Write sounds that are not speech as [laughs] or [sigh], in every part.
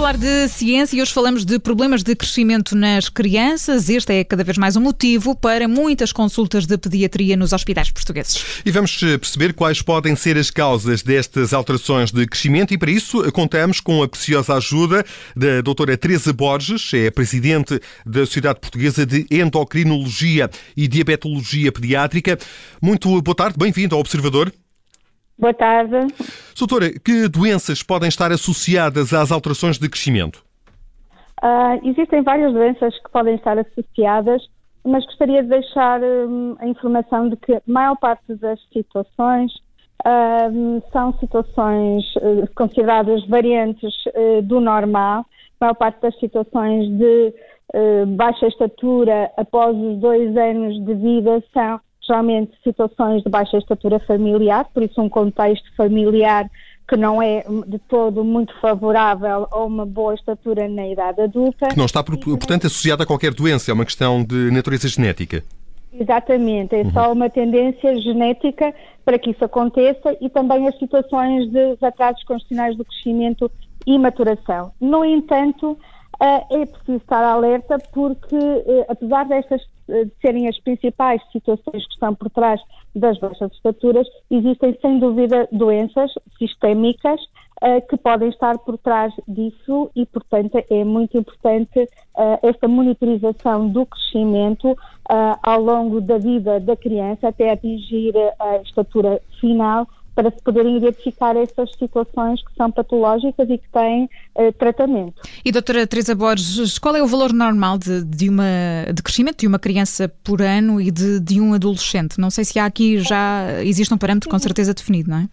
falar de ciência e hoje falamos de problemas de crescimento nas crianças. Este é cada vez mais um motivo para muitas consultas de pediatria nos hospitais portugueses. E vamos eh, perceber quais podem ser as causas destas alterações de crescimento e para isso eh, contamos com a preciosa ajuda da doutora Teresa Borges, é presidente da Sociedade Portuguesa de Endocrinologia e Diabetologia Pediátrica. Muito boa tarde, bem-vindo ao Observador. Boa tarde. Doutora, que doenças podem estar associadas às alterações de crescimento? Uh, existem várias doenças que podem estar associadas, mas gostaria de deixar um, a informação de que a maior parte das situações uh, são situações uh, consideradas variantes uh, do normal. A maior parte das situações de uh, baixa estatura após os dois anos de vida são geralmente situações de baixa estatura familiar, por isso um contexto familiar que não é de todo muito favorável a uma boa estatura na idade adulta. Que não está, portanto, associada a qualquer doença, é uma questão de natureza genética. Exatamente, é uhum. só uma tendência genética para que isso aconteça e também as situações de atrasos constitucionais do crescimento e maturação. No entanto, é preciso estar alerta porque, eh, apesar destas eh, serem as principais situações que estão por trás das baixas estaturas, existem sem dúvida doenças sistémicas uh, que podem estar por trás disso e, portanto, é muito importante uh, esta monitorização do crescimento uh, ao longo da vida da criança até atingir a estatura final para se poderem identificar essas situações que são patológicas e que têm uh, tratamento. E doutora Teresa Borges, qual é o valor normal de, de, uma, de crescimento de uma criança por ano e de, de um adolescente? Não sei se há aqui já existe um parâmetro com certeza definido, não é?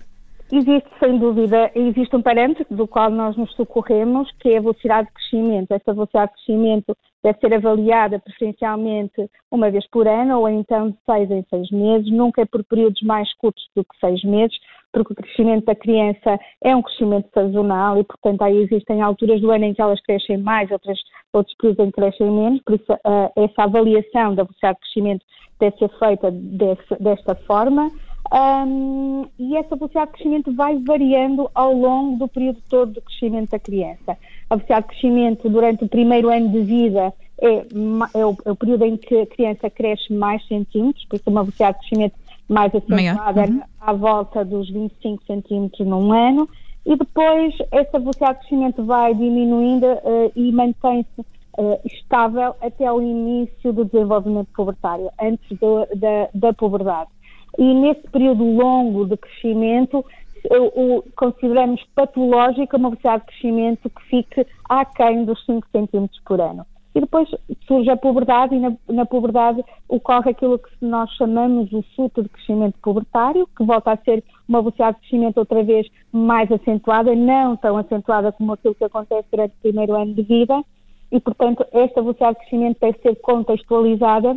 Existe, sem dúvida, existe um parâmetro do qual nós nos socorremos, que é a velocidade de crescimento. Esta velocidade de crescimento deve ser avaliada preferencialmente uma vez por ano ou então de seis em seis meses, nunca é por períodos mais curtos do que seis meses, porque o crescimento da criança é um crescimento sazonal e, portanto, aí existem alturas do ano em que elas crescem mais, outras, outros períodos em que crescem menos, por isso uh, essa avaliação da velocidade de crescimento deve ser feita desse, desta forma. Um, e essa velocidade de crescimento vai variando ao longo do período todo do crescimento da criança. A velocidade de crescimento durante o primeiro ano de vida é, é, o, é o, período em que a criança cresce mais centímetros, por isso uma velocidade de crescimento mais acentuada uhum. à volta dos 25 centímetros num ano, e depois essa velocidade de crescimento vai diminuindo uh, e mantém-se uh, estável até o início do desenvolvimento pubertário, antes do, da, da puberdade e nesse período longo de crescimento o, consideramos patológica uma velocidade de crescimento que fique aquém dos 5 cm por ano. E depois surge a puberdade e na, na puberdade ocorre aquilo que nós chamamos o surto de crescimento pubertário, que volta a ser uma velocidade de crescimento outra vez mais acentuada, não tão acentuada como aquilo que acontece durante o primeiro ano de vida, e portanto esta velocidade de crescimento deve ser contextualizada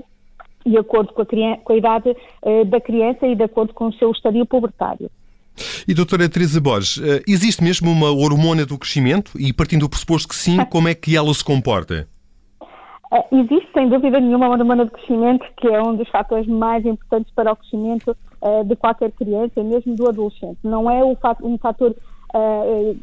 de acordo com a, criança, com a idade uh, da criança e de acordo com o seu estadio pubertário. E doutora Teresa Borges, uh, existe mesmo uma hormona do crescimento? E partindo do pressuposto que sim, [laughs] como é que ela se comporta? Uh, existe, sem dúvida nenhuma, uma hormona de crescimento que é um dos fatores mais importantes para o crescimento de qualquer criança, mesmo do adolescente. Não é um fator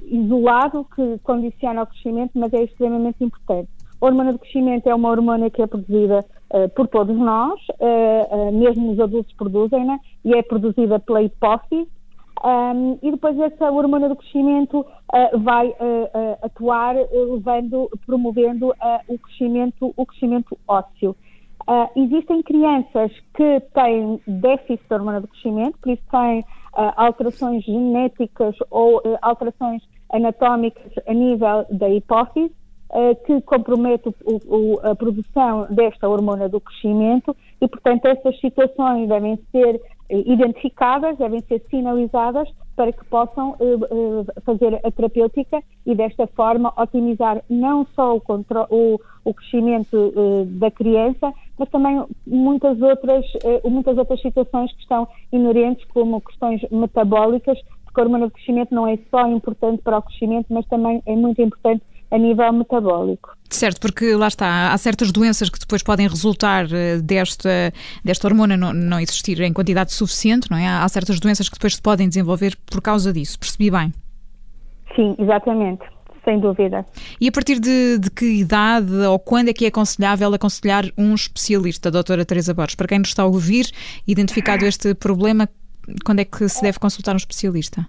isolado que condiciona o crescimento, mas é extremamente importante. A hormona de crescimento é uma hormona que é produzida uh, por todos nós, uh, uh, mesmo os adultos produzem-na, e é produzida pela hipófise, um, e depois essa hormona do crescimento vai atuar levando, promovendo o, crescimento, o crescimento ósseo. existem crianças que têm déficit de hormona do crescimento, por isso têm alterações genéticas ou alterações anatómicas a nível da hipófise, que compromete o, o, a produção desta hormona do crescimento e, portanto, essas situações devem ser identificadas, devem ser sinalizadas para que possam uh, fazer a terapêutica e desta forma otimizar não só o, o, o crescimento uh, da criança, mas também muitas outras, uh, muitas outras situações que estão inerentes, como questões metabólicas, porque a hormona do crescimento não é só importante para o crescimento, mas também é muito importante a nível metabólico. Certo, porque lá está, há certas doenças que depois podem resultar eh, desta, desta hormona não, não existir em quantidade suficiente, não é? Há certas doenças que depois se podem desenvolver por causa disso, percebi bem? Sim, exatamente. sem dúvida. E a partir de, de, que idade ou quando é que é aconselhável aconselhar um especialista, doutora Teresa Borges? Para quem nos está a ouvir, identificado este problema, quando é que se deve consultar um especialista?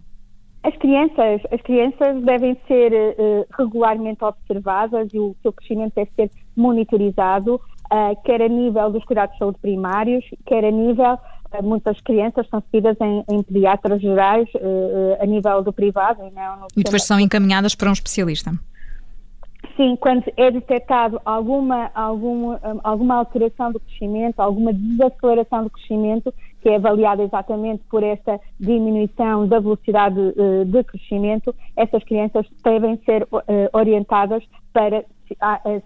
As crianças, as crianças devem ser uh, regularmente observadas e o seu crescimento deve ser monitorizado, uh, quer a nível dos cuidados de saúde primários, quer a nível, uh, muitas crianças são seguidas em, em pediatras gerais, a nível do privado. Não e depois são encaminhadas para um especialista. Sim, quando é detectado alguma, alguma, alguma alteração do crescimento, alguma desaceleração do crescimento, que é avaliada exatamente por esta diminuição da velocidade uh, de crescimento, essas crianças devem ser uh, orientadas para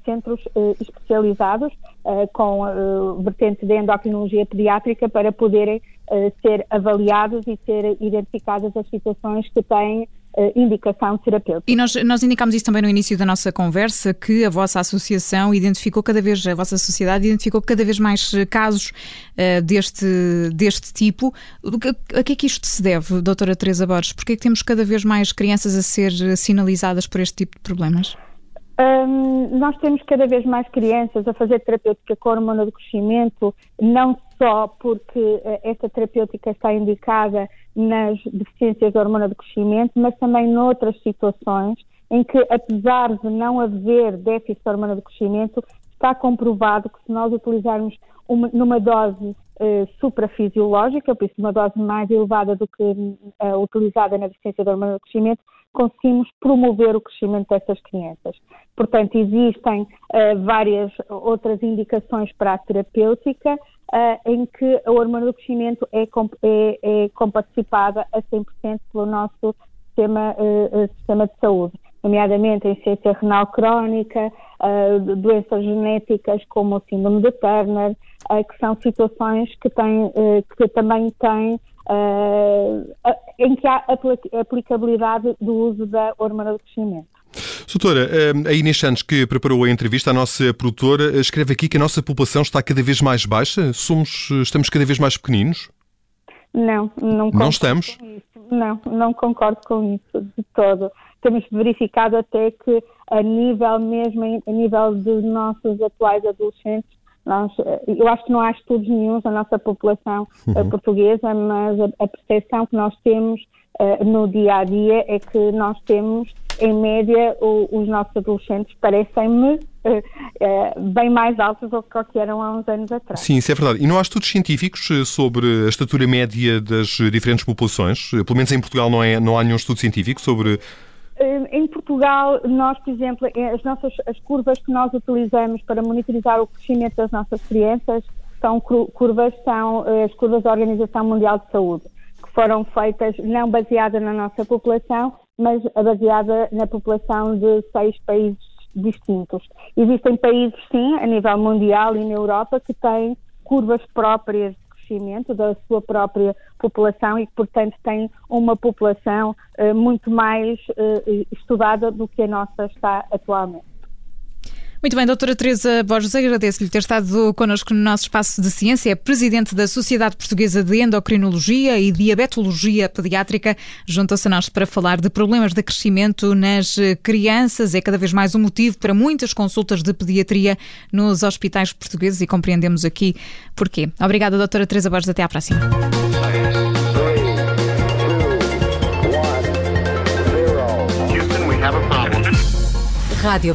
centros especializados com vertente de endocrinologia pediátrica para poderem ser avaliados e ser identificadas as situações que têm indicação terapêutica. E nós, nós indicámos isso também no início da nossa conversa, que a vossa associação identificou cada vez, a vossa sociedade identificou cada vez mais casos uh, deste, deste tipo. A que é que isto se deve, doutora Teresa Borges? Porquê é que temos cada vez mais crianças a ser sinalizadas por este tipo de problemas? Um, nós temos cada vez mais crianças a fazer terapêutica com hormona do crescimento, não só porque esta terapêutica está indicada nas deficiências da hormona do crescimento, mas também noutras situações em que, apesar de não haver déficit de hormona do crescimento, está comprovado que se nós utilizarmos uma, numa dose uh, suprafisiológica, por isso uma dose mais elevada do que uh, utilizada na deficiência da hormona do crescimento, conseguimos promover o crescimento dessas crianças. Portanto, existem uh, várias outras indicações para a terapêutica em que a hormona do crescimento é, é, é comparticipada a 100% pelo nosso sistema, sistema de saúde nomeadamente em ciência renal crónica, uh, doenças genéticas como o síndrome de Turner, uh, que são situações que, têm, uh, que também têm em que há aplicabilidade do uso da hormona do crescimento. Doutora, a Inês Santos, que preparou a entrevista, a nossa produtora, escreve aqui que a nossa população está cada vez mais baixa? Somos, estamos cada vez mais pequeninos? Não, não Não estamos? Não, não concordo com isso de todo temos verificado até que a nível mesmo, a nível dos nossos atuais adolescentes, nós, eu acho que não há estudos nenhums da nossa população eh, uhum. portuguesa, mas a, a, percepção que nós temos uh, no dia a dia é que nós temos, em média, o, os nossos adolescentes parecem-me uh, uh, bem mais altos do que eram há uns anos atrás. Sim, isso é verdade. E não há estudos científicos sobre a estatura média das diferentes populações? Pelo menos em Portugal não, é, não há nenhum estudo científico sobre em Portugal, nós, por exemplo, as nossas as curvas que nós utilizamos para monitorizar o crescimento das nossas crianças são curvas são eh, as curvas da Organização Mundial de Saúde, que foram feitas não baseadas na nossa população, mas baseada na população de seis países distintos. Existem países, sim, a nível mundial e na Europa, que têm curvas próprias crescimento da sua própria população e que, portanto, tem uma população uh, muito mais uh, estudada do que a nossa está atualmente. Muito bem, doutora Teresa Borges, agradeço-lhe ter estado connosco no nosso espaço de ciência. É presidente da Sociedade Portuguesa de Endocrinologia e Diabetologia Pediátrica. Juntou-se a nós para falar de problemas de crescimento nas crianças. É cada vez mais um motivo para muitas consultas de pediatria nos hospitais portugueses e compreendemos aqui porquê. Obrigada, doutora Teresa Borges. Até à próxima. Rádio